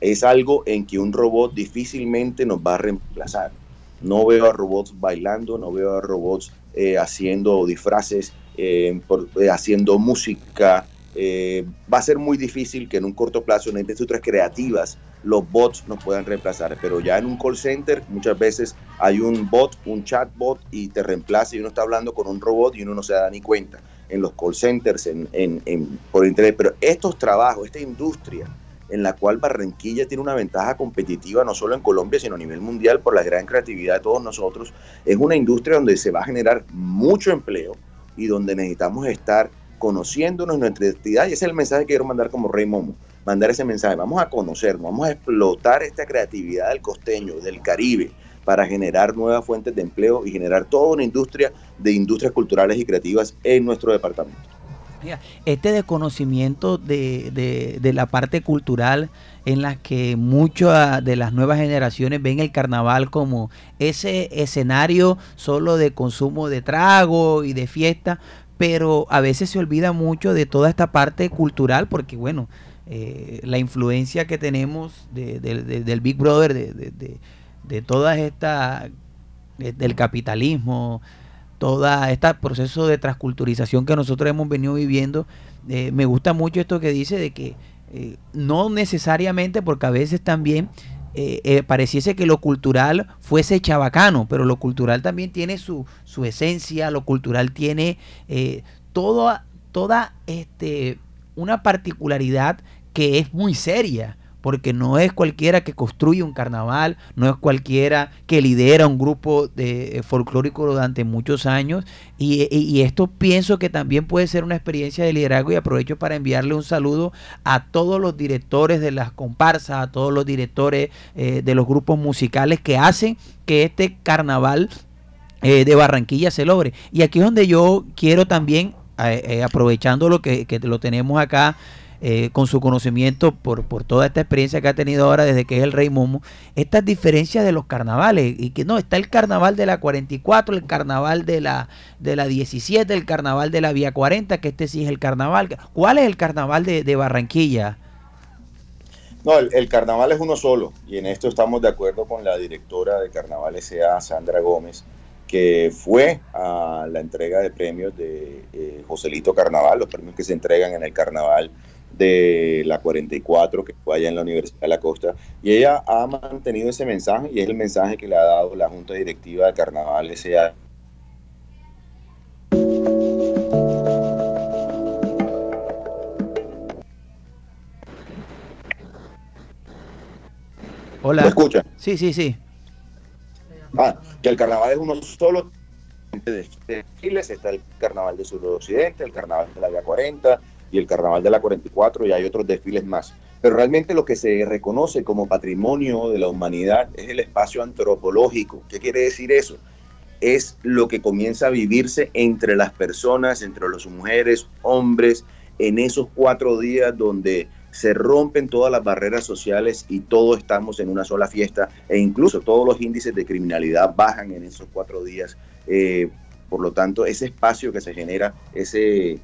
Es algo en que un robot difícilmente nos va a reemplazar. No veo a robots bailando, no veo a robots eh, haciendo disfraces, eh, por, haciendo música, eh, va a ser muy difícil que en un corto plazo en industrias creativas los bots nos puedan reemplazar, pero ya en un call center muchas veces hay un bot, un chatbot y te reemplaza y uno está hablando con un robot y uno no se da ni cuenta. En los call centers, en, en, en, por internet. Pero estos trabajos, esta industria en la cual Barranquilla tiene una ventaja competitiva no solo en Colombia, sino a nivel mundial por la gran creatividad de todos nosotros, es una industria donde se va a generar mucho empleo y donde necesitamos estar conociéndonos nuestra identidad. Y ese es el mensaje que quiero mandar como Rey Momo, mandar ese mensaje, vamos a conocernos, vamos a explotar esta creatividad del costeño, del Caribe, para generar nuevas fuentes de empleo y generar toda una industria de industrias culturales y creativas en nuestro departamento. Este desconocimiento de, de, de la parte cultural en la que muchas de las nuevas generaciones ven el carnaval como ese escenario solo de consumo de trago y de fiesta, pero a veces se olvida mucho de toda esta parte cultural porque bueno, eh, la influencia que tenemos de, de, de, del Big Brother, de, toda esta, del capitalismo, todo este proceso de transculturización que nosotros hemos venido viviendo, eh, me gusta mucho esto que dice de que eh, no necesariamente, porque a veces también eh, pareciese que lo cultural fuese chabacano, pero lo cultural también tiene su, su esencia, lo cultural tiene toda, toda este, una particularidad que es muy seria, porque no es cualquiera que construye un carnaval, no es cualquiera que lidera un grupo de folclórico durante muchos años y, y, esto pienso que también puede ser una experiencia de liderazgo y aprovecho para enviarle un saludo a todos los directores de las comparsas, a todos los directores eh, de los grupos musicales que hacen que este carnaval eh, de Barranquilla se logre. Y aquí es donde yo quiero también, eh, aprovechando lo que, que lo tenemos acá, eh, con su conocimiento por, por toda esta experiencia que ha tenido ahora desde que es el Rey Momo, estas diferencias de los carnavales. Y que no, está el carnaval de la 44, el carnaval de la, de la 17, el carnaval de la Vía 40, que este sí es el carnaval. ¿Cuál es el carnaval de, de Barranquilla? No, el, carnaval es uno solo y en esto estamos de acuerdo con la directora de Carnaval S.A., Sandra Gómez, que fue a la entrega de premios de eh, Joselito Carnaval, los premios que se entregan en el carnaval de la 44, que fue allá en la Universidad de la Costa, y ella ha mantenido ese mensaje y es el mensaje que le ha dado la Junta Directiva de Carnaval S.A. Hola. ¿Me escuchan? Sí, sí, sí. Ah, que el carnaval es uno solo de desfiles, está el carnaval de Suroccidente, el carnaval de la Vía 40 y el carnaval de la 44 y hay otros desfiles más. Pero realmente lo que se reconoce como patrimonio de la humanidad es el espacio antropológico. ¿Qué quiere decir eso? Es lo que comienza a vivirse entre las personas, entre las mujeres, hombres, en esos cuatro días donde se rompen todas las barreras sociales y todos estamos en una sola fiesta e incluso todos los índices de criminalidad bajan en esos cuatro días. Eh, por lo tanto, ese espacio que se genera, ese,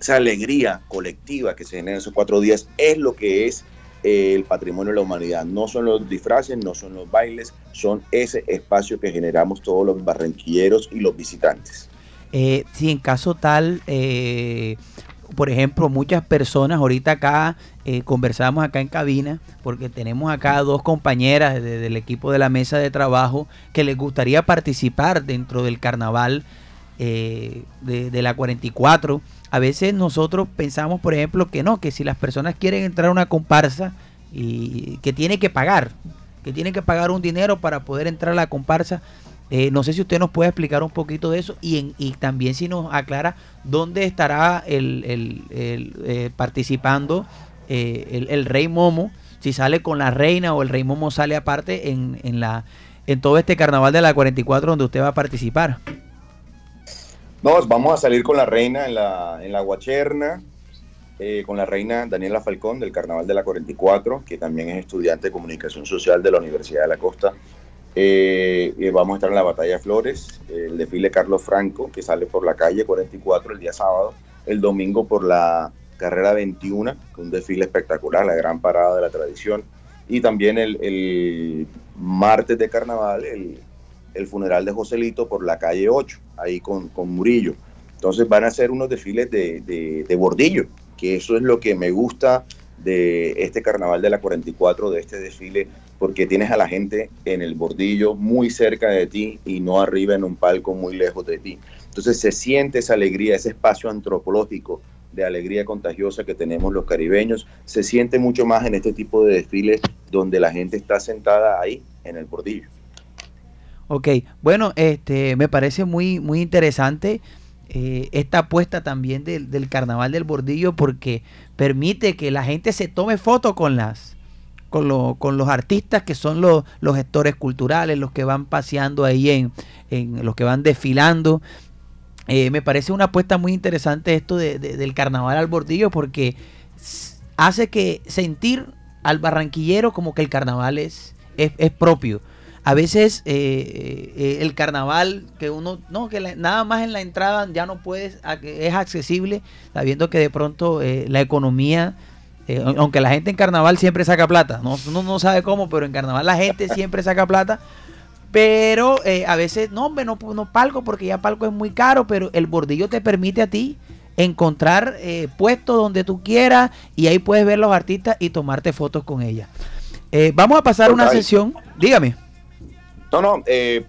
esa alegría colectiva que se genera en esos cuatro días es lo que es eh, el patrimonio de la humanidad. No son los disfraces, no son los bailes, son ese espacio que generamos todos los barranquilleros y los visitantes. Eh, si en caso tal, eh, por ejemplo, muchas personas, ahorita acá eh, conversamos acá en cabina, porque tenemos acá dos compañeras de, del equipo de la mesa de trabajo que les gustaría participar dentro del carnaval eh, de, de, la 44. A veces nosotros pensamos, por ejemplo, que no, que si las personas quieren entrar a una comparsa y que tiene que pagar, que tiene que pagar un dinero para poder entrar a la comparsa, eh, no sé si usted nos puede explicar un poquito de eso y, en, y también si nos aclara dónde estará el, el, el eh, participando eh, el, el, Rey Momo, si sale con la reina o el Rey Momo sale aparte en, en, la, en todo este carnaval de la 44 donde usted va a participar. No, vamos a salir con la reina en la, en la Guacherna, eh, con la reina Daniela Falcón del Carnaval de la 44, que también es estudiante de comunicación social de la Universidad de la Costa. Eh, vamos a estar en la Batalla Flores, el desfile Carlos Franco, que sale por la calle 44 el día sábado, el domingo por la carrera 21, un desfile espectacular, la gran parada de la tradición, y también el, el martes de carnaval, el, el, funeral de Joselito por la calle 8, ahí con, con Murillo. Entonces van a ser unos desfiles de, de, de bordillo, que eso es lo que me gusta de este carnaval de la 44, de este desfile, porque tienes a la gente en el bordillo muy cerca de ti y no arriba en un palco muy lejos de ti. Entonces se siente esa alegría, ese espacio antropológico de alegría contagiosa que tenemos los caribeños, se siente mucho más en este tipo de desfiles donde la gente está sentada ahí en el bordillo. Ok, bueno, este me parece muy, muy interesante eh, esta apuesta también del, del, carnaval del bordillo porque permite que la gente se tome fotos con las con, lo, con, los artistas que son los, los, gestores culturales, los que van paseando ahí en, en los que van desfilando. Eh, me parece una apuesta muy interesante esto de, del carnaval al bordillo porque hace que sentir al barranquillero como que el carnaval es, es, es propio a veces eh, eh, el carnaval que uno no que la, nada más en la entrada ya no puedes es accesible sabiendo que de pronto eh, la economía eh, aunque la gente en carnaval siempre saca plata no uno no sabe cómo pero en carnaval la gente siempre saca plata. Pero eh, a veces no hombre no no palco porque ya palco es muy caro pero el bordillo te permite a ti encontrar eh, puestos donde tú quieras y ahí puedes ver los artistas y tomarte fotos con ellas vamos a pasar una sesión. Dígame no, no, eh,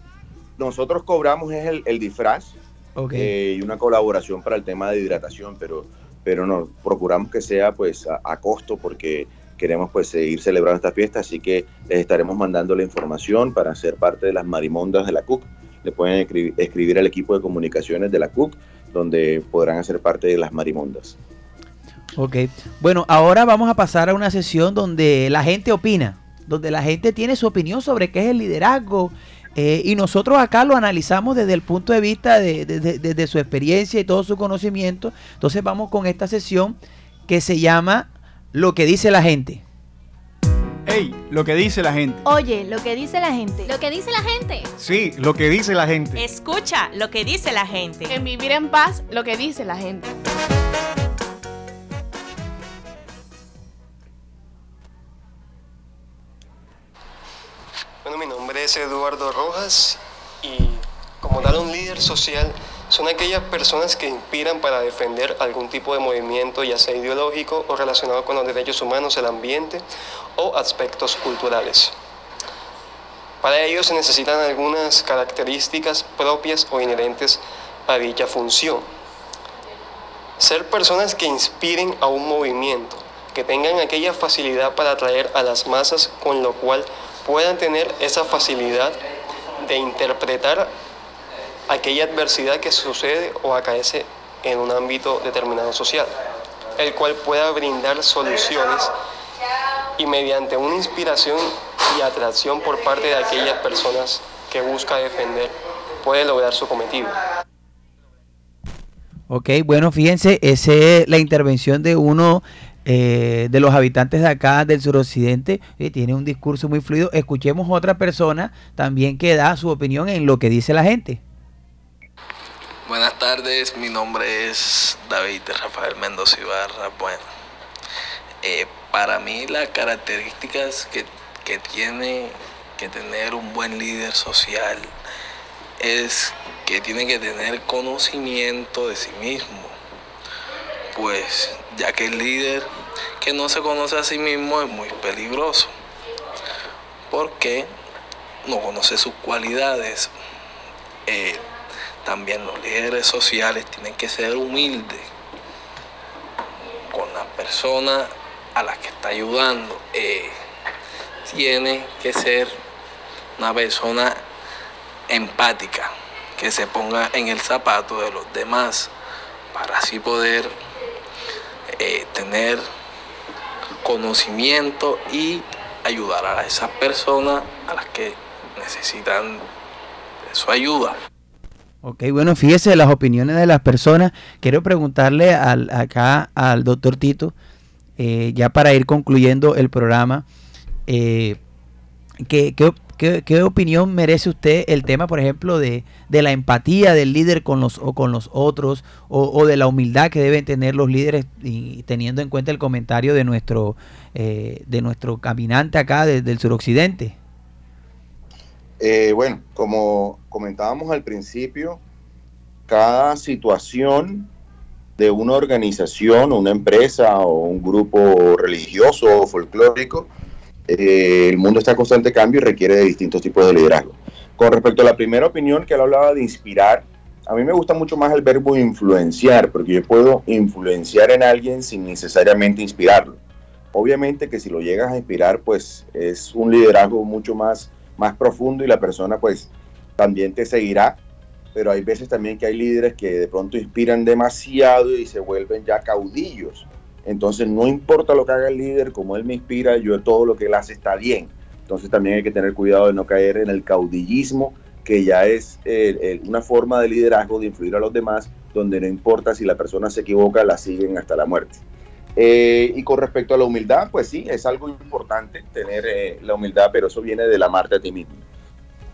nosotros cobramos es el, el disfraz okay. eh, y una colaboración para el tema de hidratación, pero, pero no, procuramos que sea pues a, a, costo porque queremos pues seguir celebrando esta fiesta, así que les estaremos mandando la información para ser parte de las marimondas de la CUC. Le pueden escribir, escribir al equipo de comunicaciones de la CUC, donde podrán hacer parte de las marimondas. Ok, bueno, ahora vamos a pasar a una sesión donde la gente opina donde la gente tiene su opinión sobre qué es el liderazgo. Eh, y nosotros acá lo analizamos desde el punto de vista de, de, de, de, su experiencia y todo su conocimiento. Entonces vamos con esta sesión que se llama Lo que dice la gente. Ey, lo que dice la gente. Oye, lo que dice la gente. Lo que dice la gente. Sí, lo que dice la gente. Escucha lo que dice la gente. En vivir en paz, lo que dice la gente. Bueno, mi nombre es Eduardo Rojas y como tal un líder social son aquellas personas que inspiran para defender algún tipo de movimiento, ya sea ideológico o relacionado con los derechos humanos, el ambiente o aspectos culturales. Para ello se necesitan algunas características propias o inherentes a dicha función. Ser personas que inspiren a un movimiento, que tengan aquella facilidad para atraer a las masas, con lo cual puedan tener esa facilidad de interpretar aquella adversidad que sucede o acaece en un ámbito determinado social, el cual pueda brindar soluciones y mediante una inspiración y atracción por parte de aquellas personas que busca defender, puede lograr su cometido. Ok, bueno, fíjense, esa es la intervención de uno eh, de los habitantes de acá del suroccidente. Eh, tiene un discurso muy fluido. Escuchemos otra persona también que da su opinión en lo que dice la gente. Buenas tardes, mi nombre es David Rafael Mendoza Ibarra. Bueno, eh, para mí las características que, que tiene que tener un buen líder social es que tiene que tener conocimiento de sí mismo. Pues ya que el líder que no se conoce a sí mismo es muy peligroso. Porque no conoce sus cualidades. Eh, también los líderes sociales tienen que ser humildes con la persona a la que está ayudando. Eh, tiene que ser una persona empática, que se ponga en el zapato de los demás para así poder eh, tener conocimiento y ayudar a esas personas a las que necesitan su ayuda. Ok, bueno, fíjese las opiniones de las personas. Quiero preguntarle al, acá al doctor Tito, eh, ya para ir concluyendo el programa, eh, ¿qué, qué, qué, qué opinión merece usted el tema, por ejemplo, de, de la empatía del líder con los, o con los otros, o, o de la humildad que deben tener los líderes, y teniendo en cuenta el comentario de nuestro, eh, de nuestro caminante acá desde el suroccidente? Eh, bueno, como comentábamos al principio, cada situación de una organización, una empresa o un grupo religioso o folclórico, eh, el mundo está en constante cambio y requiere de distintos tipos de liderazgo. Con respecto a la primera opinión que él hablaba de inspirar, a mí me gusta mucho más el verbo influenciar, porque yo puedo influenciar en alguien sin necesariamente inspirarlo. Obviamente que si lo llegas a inspirar, pues es un liderazgo mucho más más profundo y la persona pues también te seguirá, pero hay veces también que hay líderes que de pronto inspiran demasiado y se vuelven ya caudillos. Entonces no importa lo que haga el líder, como él me inspira, yo todo lo que él hace está bien. Entonces también hay que tener cuidado de no caer en el caudillismo, que ya es eh, eh, una forma de liderazgo, de influir a los demás, donde no importa si la persona se equivoca, la siguen hasta la muerte. Eh, y con respecto a la humildad, pues sí, es algo importante tener eh, la humildad, pero eso viene del amarte a ti mismo.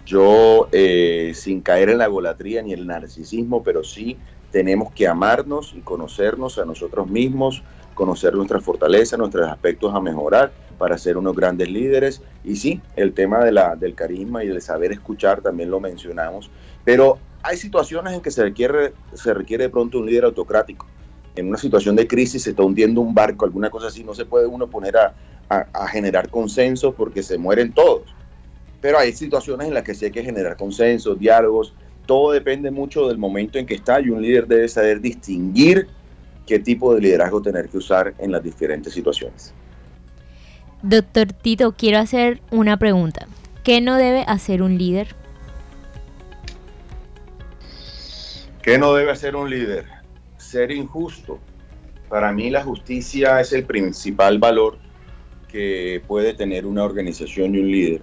Yo, eh, sin caer en la golatría ni el narcisismo, pero sí tenemos que amarnos y conocernos a nosotros mismos, conocer nuestras fortalezas, nuestros aspectos a mejorar para ser unos grandes líderes. Y sí, el tema de la, del carisma y del saber escuchar también lo mencionamos, pero hay situaciones en que se requiere, se requiere de pronto un líder autocrático en una situación de crisis se está hundiendo un barco, alguna cosa así, no se puede uno poner a, a, generar consenso porque se mueren todos. Pero hay situaciones en las que sí hay que generar consensos, diálogos, todo depende mucho del momento en que está y un líder debe saber distinguir qué tipo de liderazgo tener que usar en las diferentes situaciones. Doctor Tito, quiero hacer una pregunta. ¿Qué no debe hacer un líder? ¿Qué no debe hacer un líder? ser injusto. Para mí la justicia es el principal valor que puede tener una organización y un líder,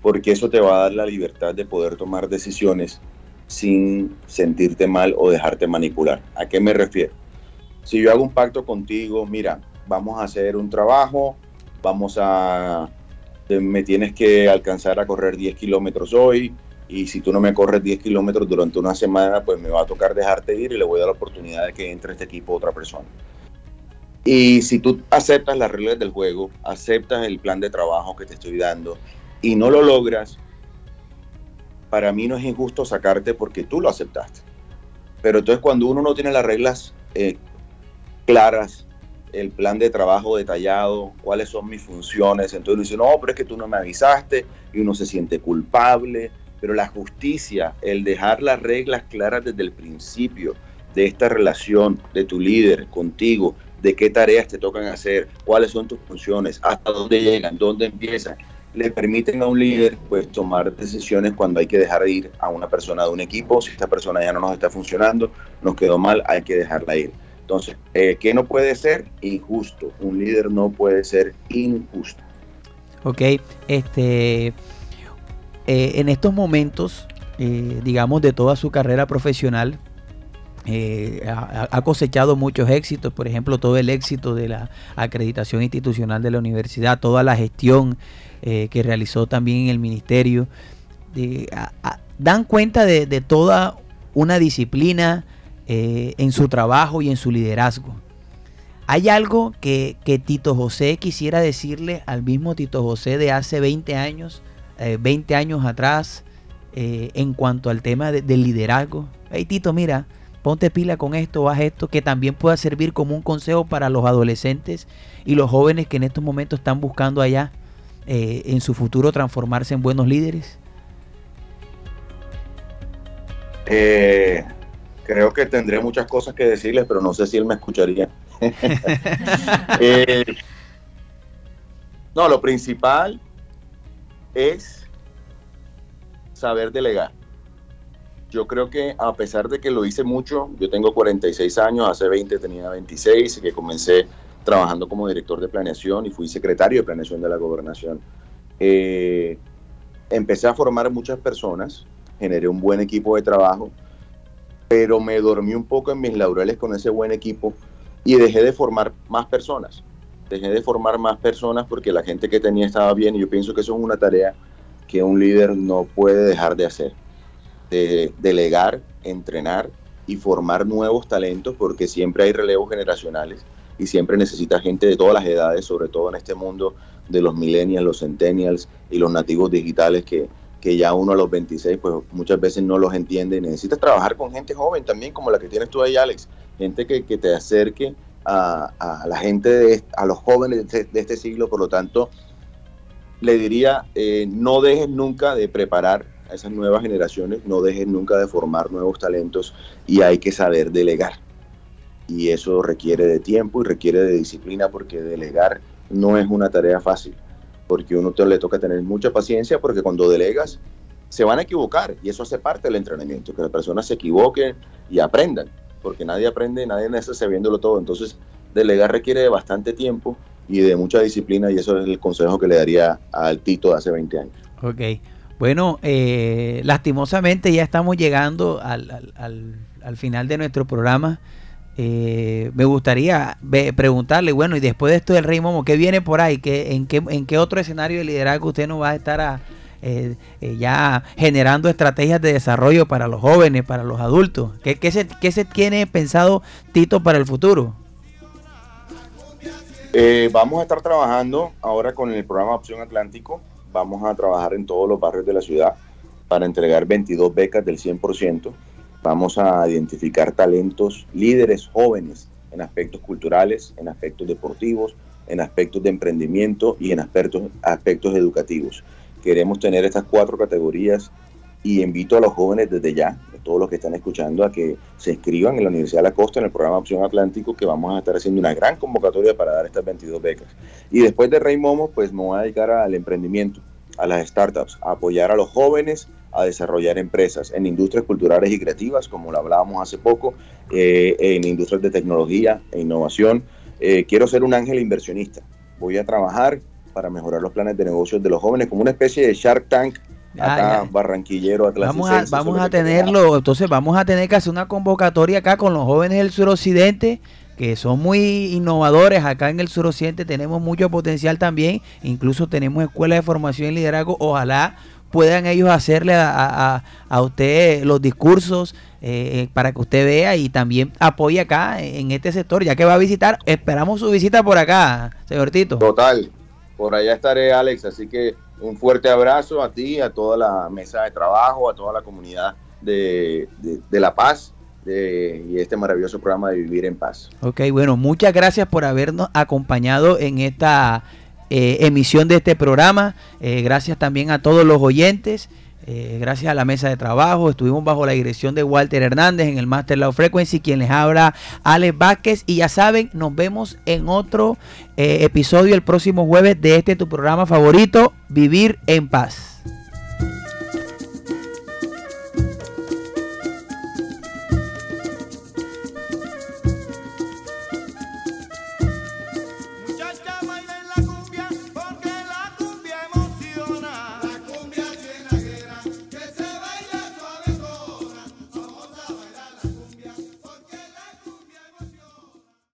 porque eso te va a dar la libertad de poder tomar decisiones sin sentirte mal o dejarte manipular. ¿A qué me refiero? Si yo hago un pacto contigo, mira, vamos a hacer un trabajo, vamos a, me tienes que alcanzar a correr 10 kilómetros hoy, y si tú no me corres 10 kilómetros durante una semana, pues me va a tocar dejarte ir y le voy a dar la oportunidad de que entre este equipo otra persona. Y si tú aceptas las reglas del juego, aceptas el plan de trabajo que te estoy dando y no lo logras, para mí no es injusto sacarte porque tú lo aceptaste. Pero entonces cuando uno no tiene las reglas eh, claras, el plan de trabajo detallado, cuáles son mis funciones, entonces dice, no, pero es que tú no me avisaste y uno se siente culpable, pero la justicia, el dejar las reglas claras desde el principio de esta relación de tu líder contigo, de qué tareas te tocan hacer, cuáles son tus funciones, hasta dónde llegan, dónde empiezan, le permiten a un líder pues tomar decisiones cuando hay que dejar ir a una persona de un equipo, si esta persona ya no nos está funcionando, nos quedó mal, hay que dejarla ir. Entonces, eh, ¿qué no puede ser? Injusto. Un líder no puede ser injusto. Ok, este, eh, en estos momentos, eh, digamos, de toda su carrera profesional, ha, cosechado muchos éxitos, por ejemplo, todo el éxito de la acreditación institucional de la universidad, toda la gestión que realizó también en el ministerio, dan cuenta de, toda una disciplina en su trabajo y en su liderazgo. Hay algo que, que Tito José quisiera decirle al mismo Tito José de hace 20 años, 20 eh, años atrás eh, en cuanto al tema del liderazgo. Hey Tito, mira, ponte pila con esto, haz esto, que también pueda servir como un consejo para los adolescentes y los jóvenes que en estos momentos están buscando allá eh, en su futuro transformarse en buenos líderes? Creo que tendré muchas cosas que decirles, pero no sé si él me escucharía. no, lo principal es saber delegar. Yo creo que a pesar de que lo hice mucho, yo tengo 46 años, hace 20 tenía 26, que comencé trabajando como director de planeación y fui secretario de planeación de la gobernación. Eh, empecé a formar muchas personas, generé un buen equipo de trabajo, pero me dormí un poco en mis laureles con ese buen equipo y dejé de formar más personas dejé de formar más personas porque la gente que tenía estaba bien y yo pienso que eso es una tarea que un líder no puede dejar de hacer. De delegar, entrenar y formar nuevos talentos porque siempre hay relevos generacionales y siempre necesita gente de todas las edades, sobre todo en este mundo de los millennials, los centennials y los nativos digitales que, que ya uno a los 26 pues muchas veces no los entiende. Necesitas trabajar con gente joven también como la que tienes tú ahí, Alex. Gente que, que te acerque a, la gente, de, a los jóvenes de este, siglo, por lo tanto, le diría, eh, no dejes nunca de preparar a esas nuevas generaciones, no dejes nunca de formar nuevos talentos y hay que saber delegar. Y eso requiere de tiempo y requiere de disciplina porque delegar no es una tarea fácil, porque uno te le toca tener mucha paciencia porque cuando delegas se van a equivocar y eso hace parte del entrenamiento, que las personas se equivoquen y aprendan porque nadie aprende, nadie nace sabiéndolo todo. Entonces, delegar requiere de bastante tiempo y de mucha disciplina y eso es el consejo que le daría al Tito de hace 20 años. Ok. Bueno, eh, lastimosamente ya estamos llegando al, final de nuestro programa. Eh, me gustaría preguntarle, bueno, y después de esto del Rey Momo, ¿qué viene por ahí? ¿Qué, en, qué, ¿En qué otro escenario de liderazgo usted nos va a estar a, eh, eh, ya generando estrategias de desarrollo para los jóvenes, para los adultos. ¿Qué, qué, se, qué se tiene pensado Tito para el futuro? Eh, vamos a estar trabajando ahora con el programa Opción Atlántico. Vamos a trabajar en todos los barrios de la ciudad para entregar 22 becas del 100%. Vamos a identificar talentos, líderes jóvenes en aspectos culturales, en aspectos deportivos, en aspectos de emprendimiento y en aspectos, aspectos educativos. Queremos tener estas cuatro categorías y invito a los jóvenes desde ya, a todos los que están escuchando, a que se inscriban en la Universidad de la Costa en el programa Opción Atlántico, que vamos a estar haciendo una gran convocatoria para dar estas 22 becas. Y después de Rey Momo, pues me voy a dedicar al emprendimiento, a las startups, a apoyar a los jóvenes a desarrollar empresas en industrias culturales y creativas, como lo hablábamos hace poco, eh, en industrias de tecnología e innovación. Eh, quiero ser un ángel inversionista. Voy a trabajar para mejorar los planes de negocios de los jóvenes, como una especie de Shark Tank acá barranquillero vamos a, vamos a tenerlo entonces vamos a tener que hacer una convocatoria acá con los jóvenes del suroccidente que son muy innovadores acá en el suroccidente, tenemos mucho potencial también, incluso tenemos escuelas de formación y liderazgo, ojalá puedan ellos hacerle a, a, usted los discursos eh, para que usted vea y también apoye acá en este sector, ya que va a visitar, esperamos su visita por acá, señor Tito. Total, por allá estaré Alex, así que un fuerte abrazo a ti, a toda la mesa de trabajo, a toda la comunidad de, de, La Paz de, y este maravilloso programa de Vivir en Paz. Ok, bueno, muchas gracias por habernos acompañado en esta eh, emisión de este programa. Eh, gracias también a todos los oyentes. Eh, gracias a la mesa de trabajo, estuvimos bajo la dirección de Walter Hernández en el Master Low Frequency, quien les habla Alex Vázquez. Y ya saben, nos vemos en otro episodio el próximo jueves de este tu programa favorito, Vivir en Paz.